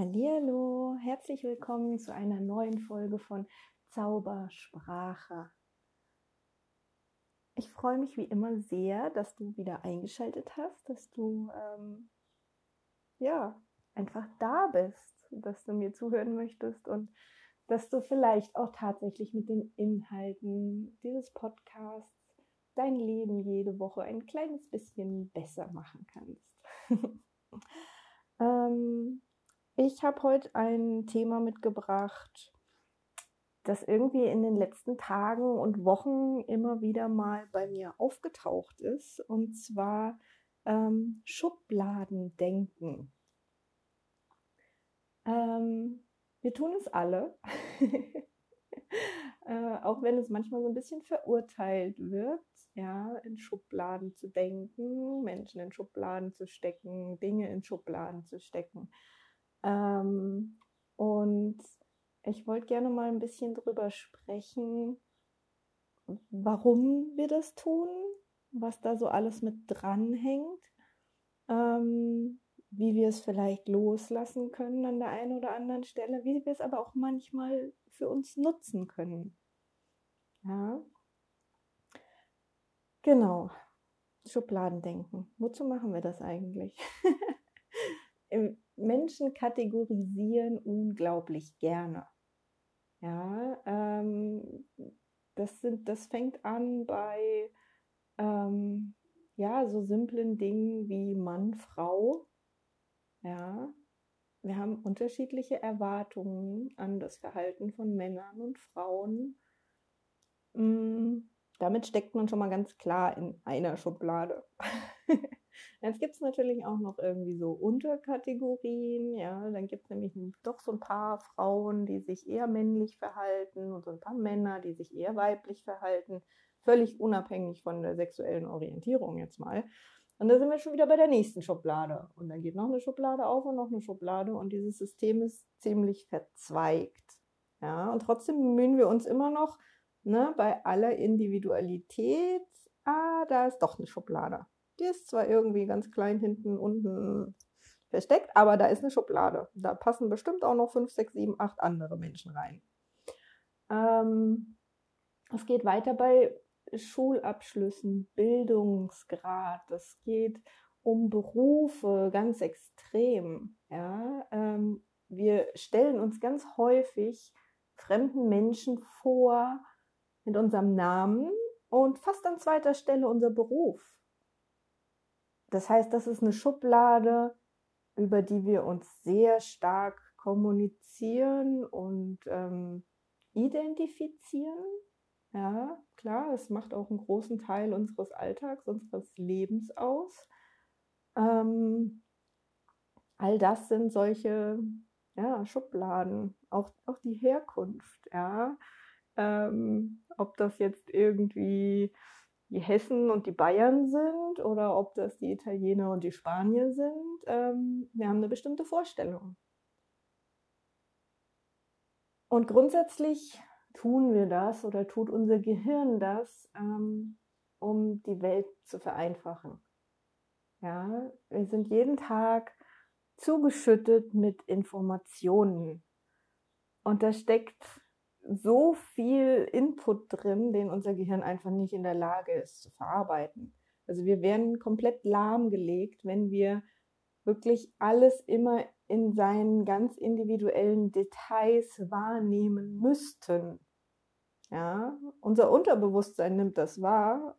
Hallo, herzlich willkommen zu einer neuen Folge von Zaubersprache. Ich freue mich wie immer sehr, dass du wieder eingeschaltet hast, dass du ähm, ja einfach da bist, dass du mir zuhören möchtest und dass du vielleicht auch tatsächlich mit den Inhalten dieses Podcasts dein Leben jede Woche ein kleines bisschen besser machen kannst. ähm, ich habe heute ein Thema mitgebracht, das irgendwie in den letzten Tagen und Wochen immer wieder mal bei mir aufgetaucht ist, und zwar ähm, Schubladendenken. Ähm, wir tun es alle, äh, auch wenn es manchmal so ein bisschen verurteilt wird, ja, in Schubladen zu denken, Menschen in Schubladen zu stecken, Dinge in Schubladen zu stecken. Ähm, und ich wollte gerne mal ein bisschen drüber sprechen, warum wir das tun, was da so alles mit dranhängt, ähm, wie wir es vielleicht loslassen können an der einen oder anderen Stelle, wie wir es aber auch manchmal für uns nutzen können. Ja. Genau. Schubladendenken. Wozu machen wir das eigentlich? Menschen kategorisieren unglaublich gerne. Ja, ähm, das, sind, das fängt an bei ähm, ja, so simplen Dingen wie Mann, Frau. Ja, wir haben unterschiedliche Erwartungen an das Verhalten von Männern und Frauen. Mm, damit steckt man schon mal ganz klar in einer Schublade. Jetzt gibt es natürlich auch noch irgendwie so Unterkategorien, ja, dann gibt es nämlich doch so ein paar Frauen, die sich eher männlich verhalten und so ein paar Männer, die sich eher weiblich verhalten, völlig unabhängig von der sexuellen Orientierung jetzt mal. Und da sind wir schon wieder bei der nächsten Schublade. Und dann geht noch eine Schublade auf und noch eine Schublade und dieses System ist ziemlich verzweigt. Ja, und trotzdem bemühen wir uns immer noch, ne, bei aller Individualität, ah, da ist doch eine Schublade. Die ist zwar irgendwie ganz klein hinten unten versteckt, aber da ist eine Schublade. Da passen bestimmt auch noch fünf, sechs, sieben, acht andere Menschen rein. Ähm, es geht weiter bei Schulabschlüssen, Bildungsgrad. Es geht um Berufe ganz extrem. Ja? Ähm, wir stellen uns ganz häufig fremden Menschen vor mit unserem Namen und fast an zweiter Stelle unser Beruf. Das heißt, das ist eine Schublade, über die wir uns sehr stark kommunizieren und ähm, identifizieren. Ja, klar, es macht auch einen großen Teil unseres Alltags, unseres Lebens aus. Ähm, all das sind solche ja, Schubladen, auch, auch die Herkunft, ja. Ähm, ob das jetzt irgendwie die Hessen und die Bayern sind oder ob das die Italiener und die Spanier sind. Ähm, wir haben eine bestimmte Vorstellung. Und grundsätzlich tun wir das oder tut unser Gehirn das, ähm, um die Welt zu vereinfachen. Ja, wir sind jeden Tag zugeschüttet mit Informationen. Und da steckt so viel Input drin, den unser Gehirn einfach nicht in der Lage ist zu verarbeiten. Also wir werden komplett lahmgelegt, wenn wir wirklich alles immer in seinen ganz individuellen Details wahrnehmen müssten. Ja, unser Unterbewusstsein nimmt das wahr,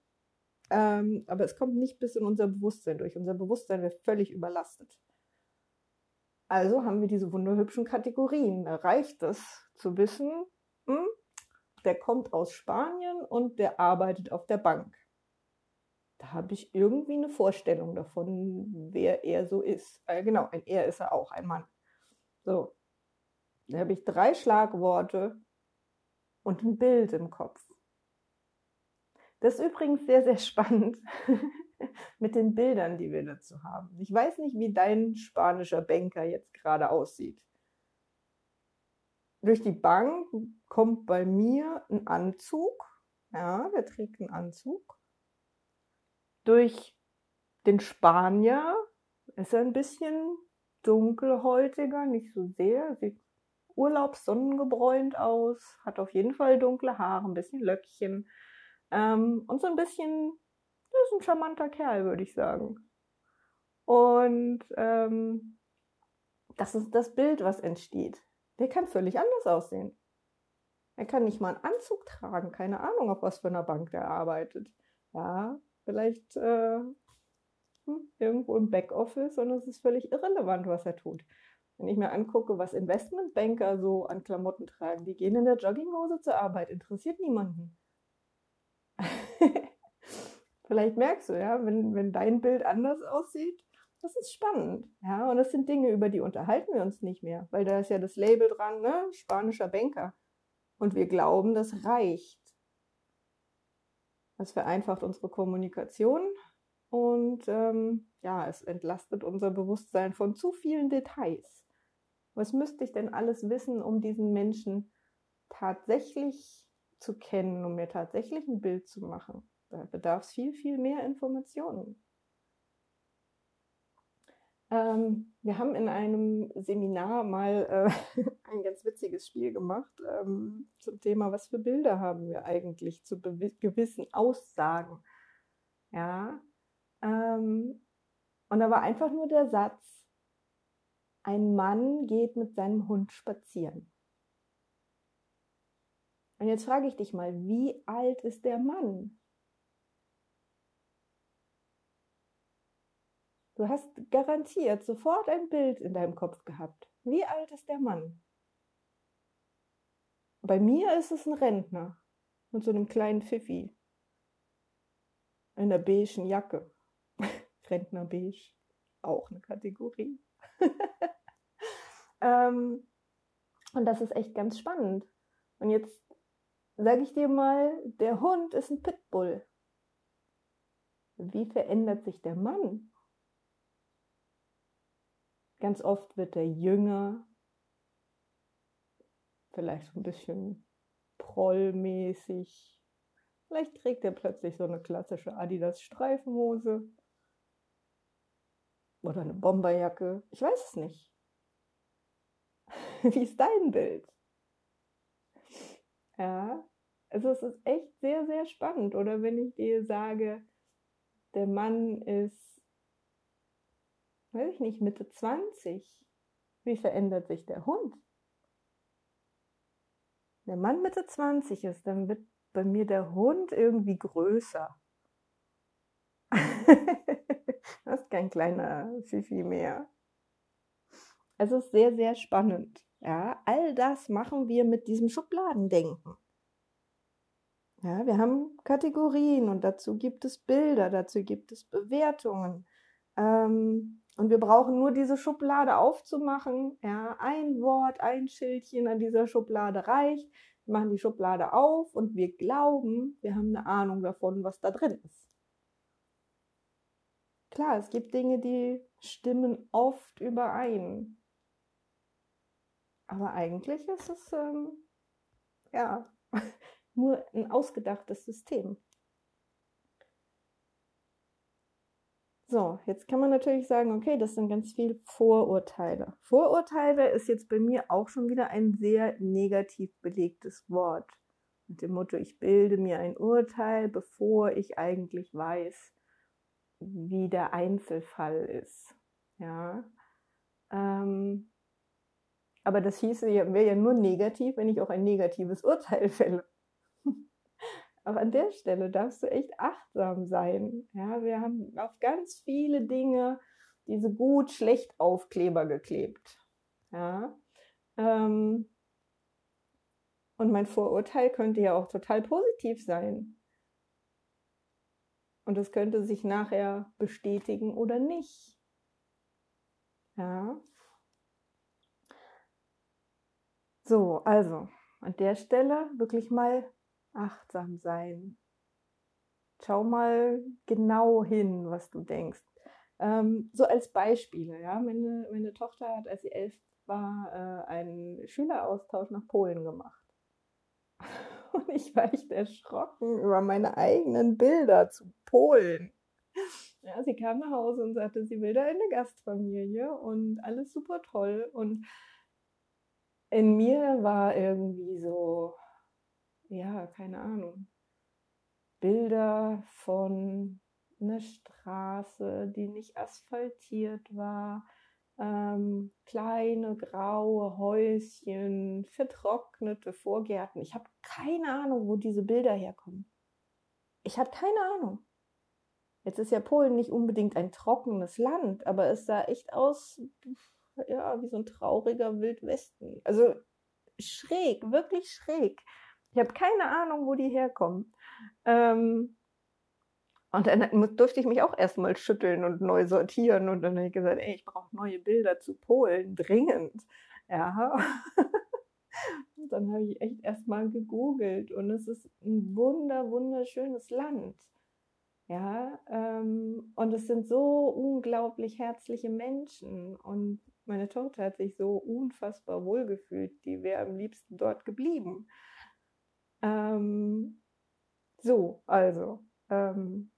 ähm, aber es kommt nicht bis in unser Bewusstsein durch. Unser Bewusstsein wird völlig überlastet. Also haben wir diese wunderhübschen Kategorien. Da reicht es zu wissen, hm, der kommt aus Spanien und der arbeitet auf der Bank. Da habe ich irgendwie eine Vorstellung davon, wer er so ist. Äh, genau, ein er ist er auch, ein Mann. So, da habe ich drei Schlagworte und ein Bild im Kopf. Das ist übrigens sehr, sehr spannend mit den Bildern, die wir dazu haben. Ich weiß nicht, wie dein spanischer Banker jetzt gerade aussieht durch die Bank kommt bei mir ein Anzug. Ja, der trägt einen Anzug. Durch den Spanier ist er ein bisschen dunkelhäutiger, nicht so sehr. Sieht urlaubssonnengebräunt aus, hat auf jeden Fall dunkle Haare, ein bisschen Löckchen ähm, und so ein bisschen, das ist ein charmanter Kerl, würde ich sagen. Und ähm, das ist das Bild, was entsteht. Der kann völlig anders aussehen. Er kann nicht mal einen Anzug tragen, keine Ahnung, auf was für einer Bank der arbeitet. Ja, vielleicht äh, hm, irgendwo im Backoffice und es ist völlig irrelevant, was er tut. Wenn ich mir angucke, was Investmentbanker so an Klamotten tragen, die gehen in der Jogginghose zur Arbeit, interessiert niemanden. Vielleicht merkst du, ja, wenn, wenn dein Bild anders aussieht, das ist spannend. Ja, und das sind Dinge, über die unterhalten wir uns nicht mehr, weil da ist ja das Label dran, ne? Spanischer Banker. Und wir glauben, das reicht. Das vereinfacht unsere Kommunikation und ähm, ja, es entlastet unser Bewusstsein von zu vielen Details. Was müsste ich denn alles wissen, um diesen Menschen tatsächlich zu kennen, um mir tatsächlich ein Bild zu machen? Da bedarf es viel, viel mehr Informationen. Ähm, wir haben in einem Seminar mal äh, ein ganz witziges Spiel gemacht ähm, zum Thema, was für Bilder haben wir eigentlich zu gewissen Aussagen. Ja, ähm, und da war einfach nur der Satz, ein Mann geht mit seinem Hund spazieren. Und jetzt frage ich dich mal, wie alt ist der Mann? Du hast garantiert sofort ein Bild in deinem Kopf gehabt. Wie alt ist der Mann? Bei mir ist es ein Rentner mit so einem kleinen Pfiffi in der beigen Jacke. Rentner beige, auch eine Kategorie. ähm, und das ist echt ganz spannend. Und jetzt sage ich dir mal, der Hund ist ein Pitbull. Wie verändert sich der Mann? Ganz oft wird er jünger, vielleicht so ein bisschen prollmäßig. Vielleicht trägt er plötzlich so eine klassische Adidas Streifenhose oder eine Bomberjacke. Ich weiß es nicht. Wie ist dein Bild? Ja, also es ist echt sehr, sehr spannend. Oder wenn ich dir sage, der Mann ist, weiß ich nicht, Mitte 20, wie verändert sich der Hund? Der Mann Mitte 20 ist, dann wird bei mir der Hund irgendwie größer. das ist kein kleiner Fifi mehr. Also es ist sehr, sehr spannend. Ja, all das machen wir mit diesem Schubladendenken. Ja, wir haben Kategorien und dazu gibt es Bilder, dazu gibt es Bewertungen. Ähm, und wir brauchen nur diese Schublade aufzumachen. Ja, ein Wort, ein Schildchen an dieser Schublade reicht. Wir machen die Schublade auf und wir glauben, wir haben eine Ahnung davon, was da drin ist. Klar, es gibt Dinge, die stimmen oft überein. Aber eigentlich ist es ähm, ja nur ein ausgedachtes System. So, jetzt kann man natürlich sagen, okay, das sind ganz viele Vorurteile. Vorurteile ist jetzt bei mir auch schon wieder ein sehr negativ belegtes Wort. Mit dem Motto, ich bilde mir ein Urteil, bevor ich eigentlich weiß, wie der Einzelfall ist. Ja. Ähm, aber das hieße ja, wäre ja nur negativ, wenn ich auch ein negatives Urteil fälle. Auch an der Stelle darfst du echt achtsam sein. Ja, wir haben auf ganz viele Dinge diese gut, schlecht Aufkleber geklebt. Ja. Ähm, und mein Vorurteil könnte ja auch total positiv sein. Und es könnte sich nachher bestätigen oder nicht. Ja. So, also an der Stelle wirklich mal achtsam sein. Schau mal genau hin, was du denkst. Ähm, so als Beispiele, ja, meine, meine Tochter hat, als sie elf war, äh, einen Schüleraustausch nach Polen gemacht. Und ich war echt erschrocken über meine eigenen Bilder zu Polen. ja, sie kam nach Hause und sagte, sie will da in eine Gastfamilie und alles super toll. Und in mir war irgendwie so, ja, keine Ahnung, Bilder von einer Straße, die nicht asphaltiert war, ähm, kleine graue Häuschen, vertrocknete Vorgärten. Ich habe keine Ahnung, wo diese Bilder herkommen. Ich habe keine Ahnung. Jetzt ist ja Polen nicht unbedingt ein trockenes Land, aber es sah echt aus, ja, wie so ein trauriger Wildwesten. Also schräg, wirklich schräg. Ich habe keine Ahnung, wo die herkommen. Ähm, und dann durfte ich mich auch erstmal schütteln und neu sortieren. Und dann habe ich gesagt, ey, ich brauche neue Bilder zu Polen, dringend. Ja. Und dann habe ich echt erstmal gegoogelt. Und es ist ein wunder, wunderschönes Land. Ja, ähm, und es sind so unglaublich herzliche Menschen. Und meine Tochter hat sich so unfassbar wohlgefühlt. Die wäre am liebsten dort geblieben. Ähm, so, also, ähm,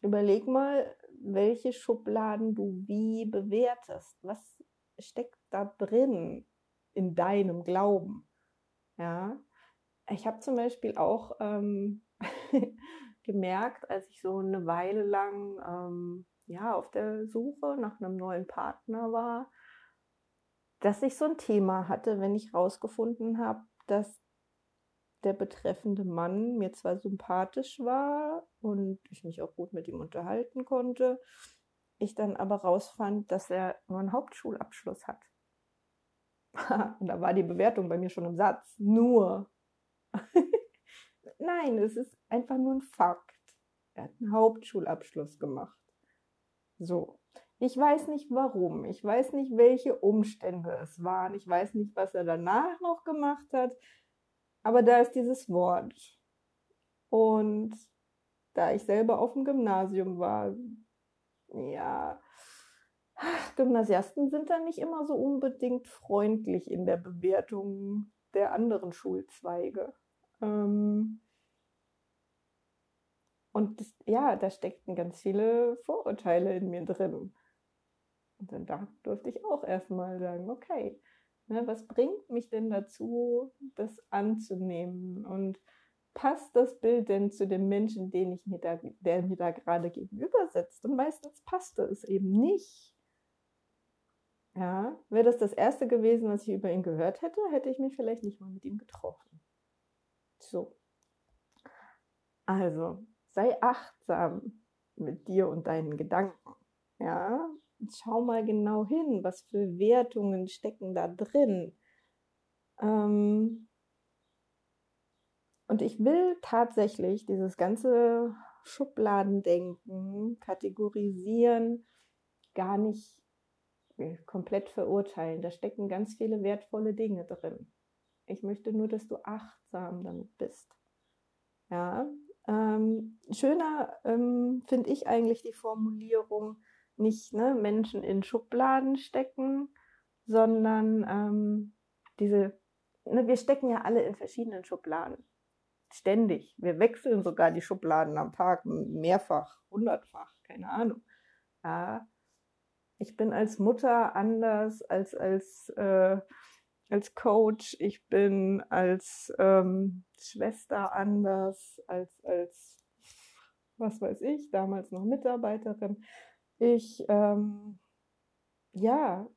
überleg mal, welche Schubladen du wie bewertest. Was steckt da drin in deinem Glauben? Ja, ich habe zum Beispiel auch ähm, gemerkt, als ich so eine Weile lang ähm, ja auf der Suche nach einem neuen Partner war, dass ich so ein Thema hatte, wenn ich rausgefunden habe, dass der betreffende Mann mir zwar sympathisch war und ich mich auch gut mit ihm unterhalten konnte, ich dann aber rausfand, dass er nur einen Hauptschulabschluss hat. und da war die Bewertung bei mir schon im Satz. Nur. Nein, es ist einfach nur ein Fakt. Er hat einen Hauptschulabschluss gemacht. So. Ich weiß nicht warum. Ich weiß nicht, welche Umstände es waren. Ich weiß nicht, was er danach noch gemacht hat. Aber da ist dieses Wort. Und da ich selber auf dem Gymnasium war, ja, Gymnasiasten sind dann nicht immer so unbedingt freundlich in der Bewertung der anderen Schulzweige. Ähm und das, ja, da steckten ganz viele Vorurteile in mir drin. Und dann da durfte ich auch erstmal sagen, okay, Ne, was bringt mich denn dazu, das anzunehmen? Und passt das Bild denn zu dem Menschen, den ich mir da, der mir da gerade gegenüber sitzt? Und meistens passte es eben nicht. Ja, wäre das das erste gewesen, was ich über ihn gehört hätte, hätte ich mich vielleicht nicht mal mit ihm getroffen. So. Also, sei achtsam mit dir und deinen Gedanken. Ja, schau mal genau hin, was für Wertungen stecken da drin. Ähm und ich will tatsächlich dieses ganze Schubladendenken, Kategorisieren gar nicht äh, komplett verurteilen. Da stecken ganz viele wertvolle Dinge drin. Ich möchte nur, dass du achtsam damit bist. Ja, ähm, schöner ähm, finde ich eigentlich die Formulierung, nicht ne, Menschen in Schubladen stecken, sondern ähm, diese, ne, wir stecken ja alle in verschiedenen Schubladen. Ständig. Wir wechseln sogar die Schubladen am Tag mehrfach, hundertfach, keine Ahnung. Ja, ich bin als Mutter anders als als äh, als Coach. Ich bin als ähm, Schwester anders als als was weiß ich damals noch Mitarbeiterin. Ich, ähm, ja,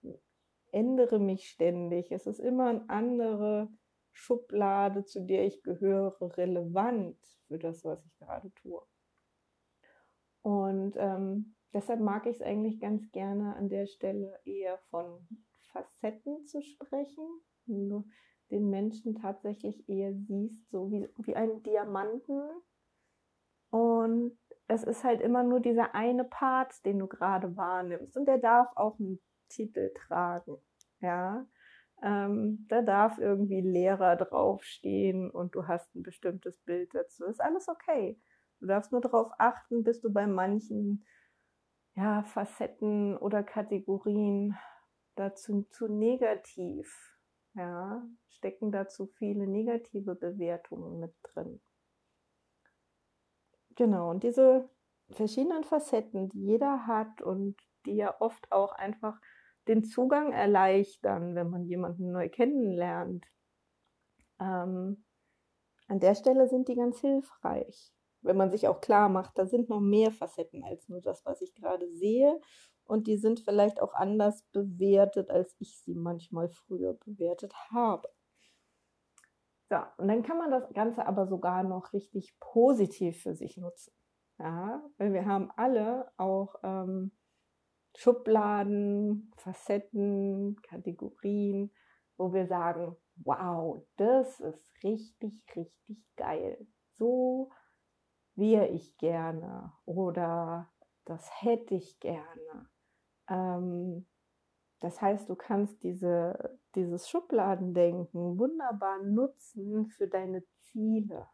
ändere mich ständig. Es ist immer eine andere Schublade, zu der ich gehöre, relevant für das, was ich gerade tue. Und ähm, deshalb mag ich es eigentlich ganz gerne an der Stelle eher von Facetten zu sprechen. Wenn du den Menschen tatsächlich eher siehst, so wie, wie einen Diamanten. Und es ist halt immer nur dieser eine Part, den du gerade wahrnimmst. Und der darf auch einen Titel tragen. Ja. Ähm, da darf irgendwie Lehrer draufstehen und du hast ein bestimmtes Bild dazu. Ist alles okay. Du darfst nur darauf achten, bist du bei manchen ja, Facetten oder Kategorien dazu zu negativ. Ja, stecken dazu viele negative Bewertungen mit drin. Genau, und diese verschiedenen Facetten, die jeder hat und die ja oft auch einfach den Zugang erleichtern, wenn man jemanden neu kennenlernt. Ähm, an der Stelle sind die ganz hilfreich, wenn man sich auch klar macht, da sind noch mehr Facetten als nur das, was ich gerade sehe. Und die sind vielleicht auch anders bewertet, als ich sie manchmal früher bewertet habe. So, und dann kann man das Ganze aber sogar noch richtig positiv für sich nutzen. Ja, weil wir haben alle auch ähm, Schubladen, Facetten, Kategorien, wo wir sagen, wow, das ist richtig, richtig geil. So wäre ich gerne oder das hätte ich gerne. Ähm, das heißt, du kannst diese, dieses Schubladendenken wunderbar nutzen für deine Ziele.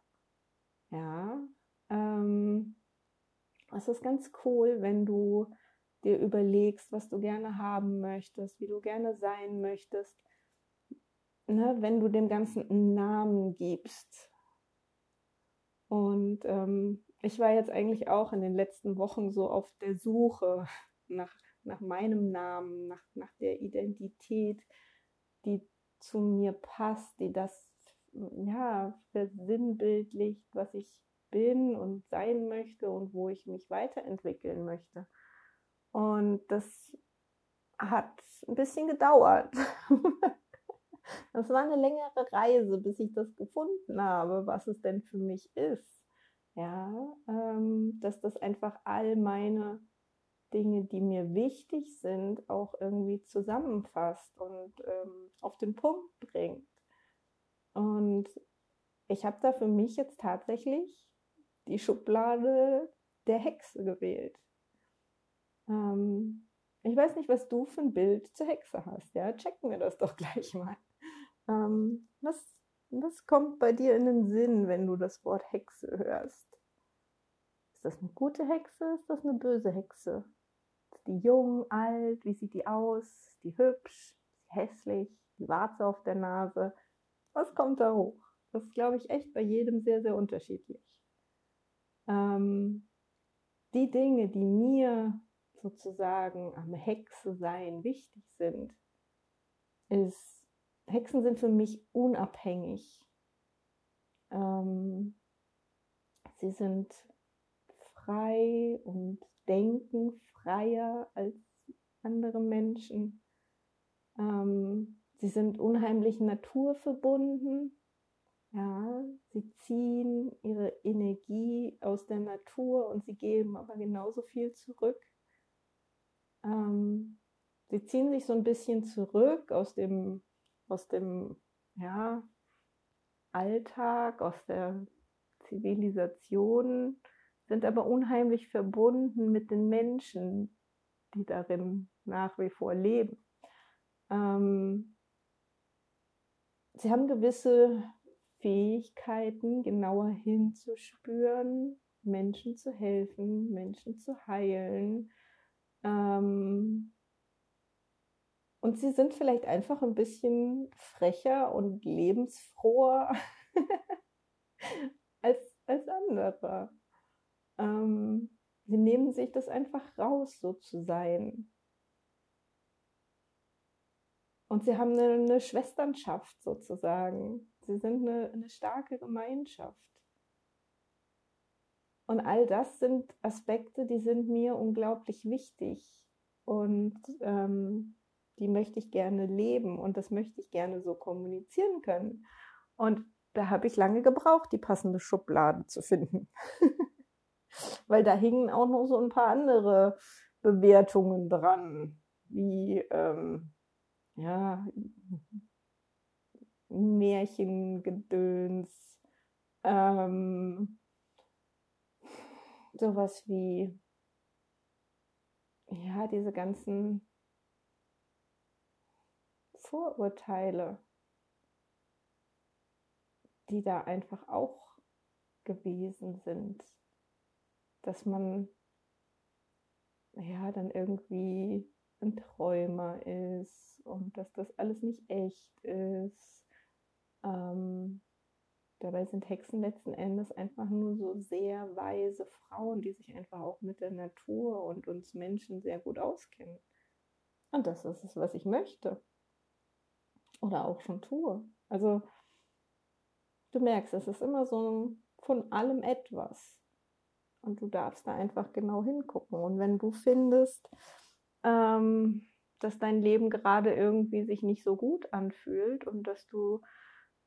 Ja, ähm, es ist ganz cool, wenn du dir überlegst, was du gerne haben möchtest, wie du gerne sein möchtest, ne, wenn du dem Ganzen einen Namen gibst. Und ähm, ich war jetzt eigentlich auch in den letzten Wochen so auf der Suche nach, nach meinem Namen, nach, nach der Identität, die zu mir passt, die das ja versinnbildlicht, was ich bin und sein möchte und wo ich mich weiterentwickeln möchte. Und das hat ein bisschen gedauert. Das war eine längere Reise, bis ich das gefunden habe, was es denn für mich ist. Ja, ähm, dass das einfach all meine Dinge, die mir wichtig sind, auch irgendwie zusammenfasst und ähm, auf den Punkt bringt. Und ich habe da für mich jetzt tatsächlich die Schublade der Hexe gewählt. Ähm, ich weiß nicht, was du für ein Bild zur Hexe hast. Ja, checken wir das doch gleich mal. Ähm, was, was kommt bei dir in den Sinn, wenn du das Wort Hexe hörst? Ist das eine gute Hexe? Ist das eine böse Hexe? Die jung, alt? Wie sieht die aus? Die hübsch? Die hässlich? Die Warze auf der Nase? Was kommt da hoch? Das ist, glaube ich, echt bei jedem sehr, sehr unterschiedlich. Ähm, die Dinge, die mir sozusagen am Hexe sein wichtig sind, ist, Hexen sind für mich unabhängig. Ähm, sie sind frei und denken freier als andere Menschen. Ähm, sie sind unheimlich naturverbunden. Ja, sie ziehen ihre Energie aus der Natur und sie geben aber genauso viel zurück. Ähm, sie ziehen sich so ein bisschen zurück aus dem, aus dem ja, Alltag, aus der Zivilisation, sind aber unheimlich verbunden mit den Menschen, die darin nach wie vor leben. Ähm, sie haben gewisse Fähigkeiten, genauer hinzuspüren, Menschen zu helfen, Menschen zu heilen, ähm, und sie sind vielleicht einfach ein bisschen frecher und lebensfroher als, als andere. Ähm, sie nehmen sich das einfach raus, so zu sein. Und sie haben eine, eine Schwesternschaft sozusagen. Sie sind eine, eine starke Gemeinschaft. Und all das sind Aspekte, die sind mir unglaublich wichtig. Und ähm, die möchte ich gerne leben und das möchte ich gerne so kommunizieren können. Und da habe ich lange gebraucht, die passende Schublade zu finden. Weil da hingen auch noch so ein paar andere Bewertungen dran, wie ähm, ja, Märchengedöns, ähm, sowas wie, ja, diese ganzen Vorurteile, die da einfach auch gewesen sind, dass man ja dann irgendwie ein Träumer ist und dass das alles nicht echt ist, ähm, Dabei sind Hexen letzten Endes einfach nur so sehr weise Frauen, die sich einfach auch mit der Natur und uns Menschen sehr gut auskennen. Und das ist es, was ich möchte. Oder auch schon tue. Also, du merkst, es ist immer so von allem etwas. Und du darfst da einfach genau hingucken. Und wenn du findest, ähm, dass dein Leben gerade irgendwie sich nicht so gut anfühlt und dass du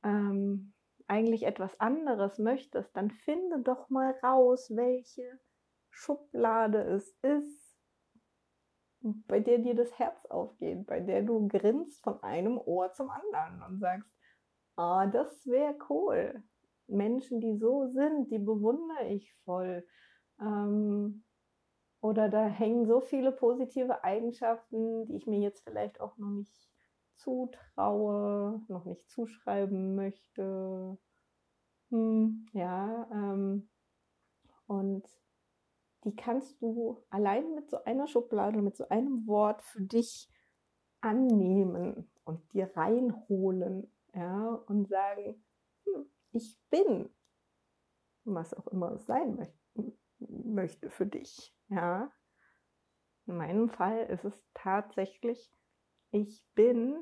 ähm, eigentlich etwas anderes möchtest, dann finde doch mal raus, welche Schublade es ist, bei der dir das Herz aufgeht, bei der du grinst von einem Ohr zum anderen und sagst, ah, das wäre cool. Menschen, die so sind, die bewundere ich voll. Ähm, oder da hängen so viele positive Eigenschaften, die ich mir jetzt vielleicht auch noch nicht zutraue, noch nicht zuschreiben möchte. Hm, ja, ähm, und die kannst du allein mit so einer Schublade, mit so einem Wort für dich annehmen und dir reinholen, ja, und sagen, hm, ich bin, was auch immer es sein möchte, möchte für dich, ja. In meinem Fall ist es tatsächlich ich bin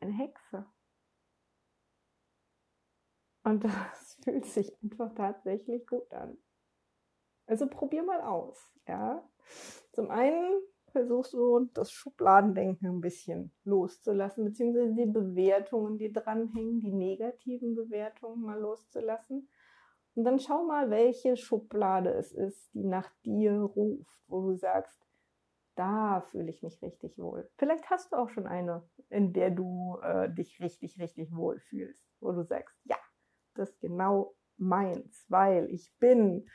eine Hexe. Und das fühlt sich einfach tatsächlich gut an. Also probier mal aus, ja. Zum einen versuchst du das Schubladendenken ein bisschen loszulassen, beziehungsweise die Bewertungen, die dranhängen, die negativen Bewertungen mal loszulassen. Und dann schau mal, welche Schublade es ist, die nach dir ruft, wo du sagst, da fühle ich mich richtig wohl. Vielleicht hast du auch schon eine, in der du äh, dich richtig, richtig wohl fühlst, wo du sagst, ja, das ist genau meins, weil ich bin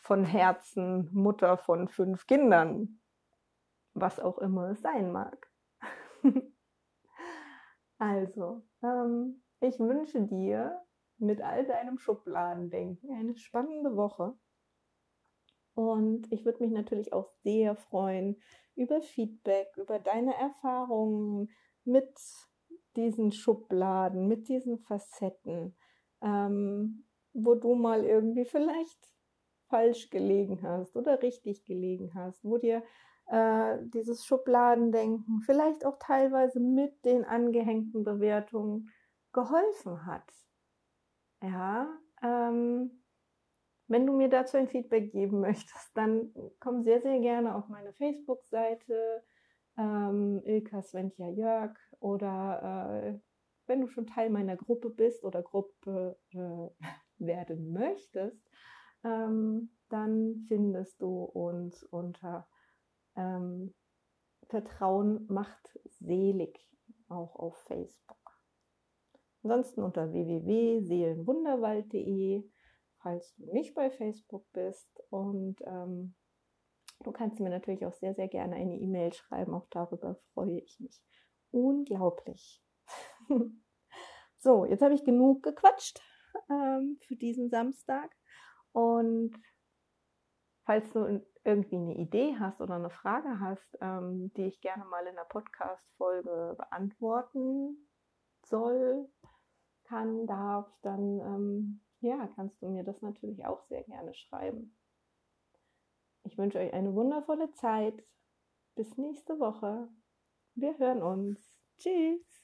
von Herzen Mutter von fünf Kindern, was auch immer es sein mag. also, ähm, ich wünsche dir mit all deinem Schubladendenken eine spannende Woche. Und ich würde mich natürlich auch sehr freuen über Feedback, über deine Erfahrungen mit diesen Schubladen, mit diesen Facetten, ähm, wo du mal irgendwie vielleicht falsch gelegen hast oder richtig gelegen hast, wo dir äh, dieses Schubladendenken vielleicht auch teilweise mit den angehängten Bewertungen geholfen hat. Ja, ähm, wenn du mir dazu ein Feedback geben möchtest, dann komm sehr, sehr gerne auf meine Facebook-Seite ähm, Ilka Sventja Jörg oder äh, wenn du schon Teil meiner Gruppe bist oder Gruppe äh, werden möchtest, ähm, dann findest du uns unter ähm, Vertrauen macht selig auch auf Facebook. Ansonsten unter www.seelenwunderwald.de falls du nicht bei Facebook bist. Und ähm, du kannst mir natürlich auch sehr, sehr gerne eine E-Mail schreiben. Auch darüber freue ich mich unglaublich. so, jetzt habe ich genug gequatscht ähm, für diesen Samstag. Und falls du irgendwie eine Idee hast oder eine Frage hast, ähm, die ich gerne mal in der Podcast-Folge beantworten soll, kann, darf, dann ähm, ja, kannst du mir das natürlich auch sehr gerne schreiben. Ich wünsche euch eine wundervolle Zeit. Bis nächste Woche. Wir hören uns. Tschüss.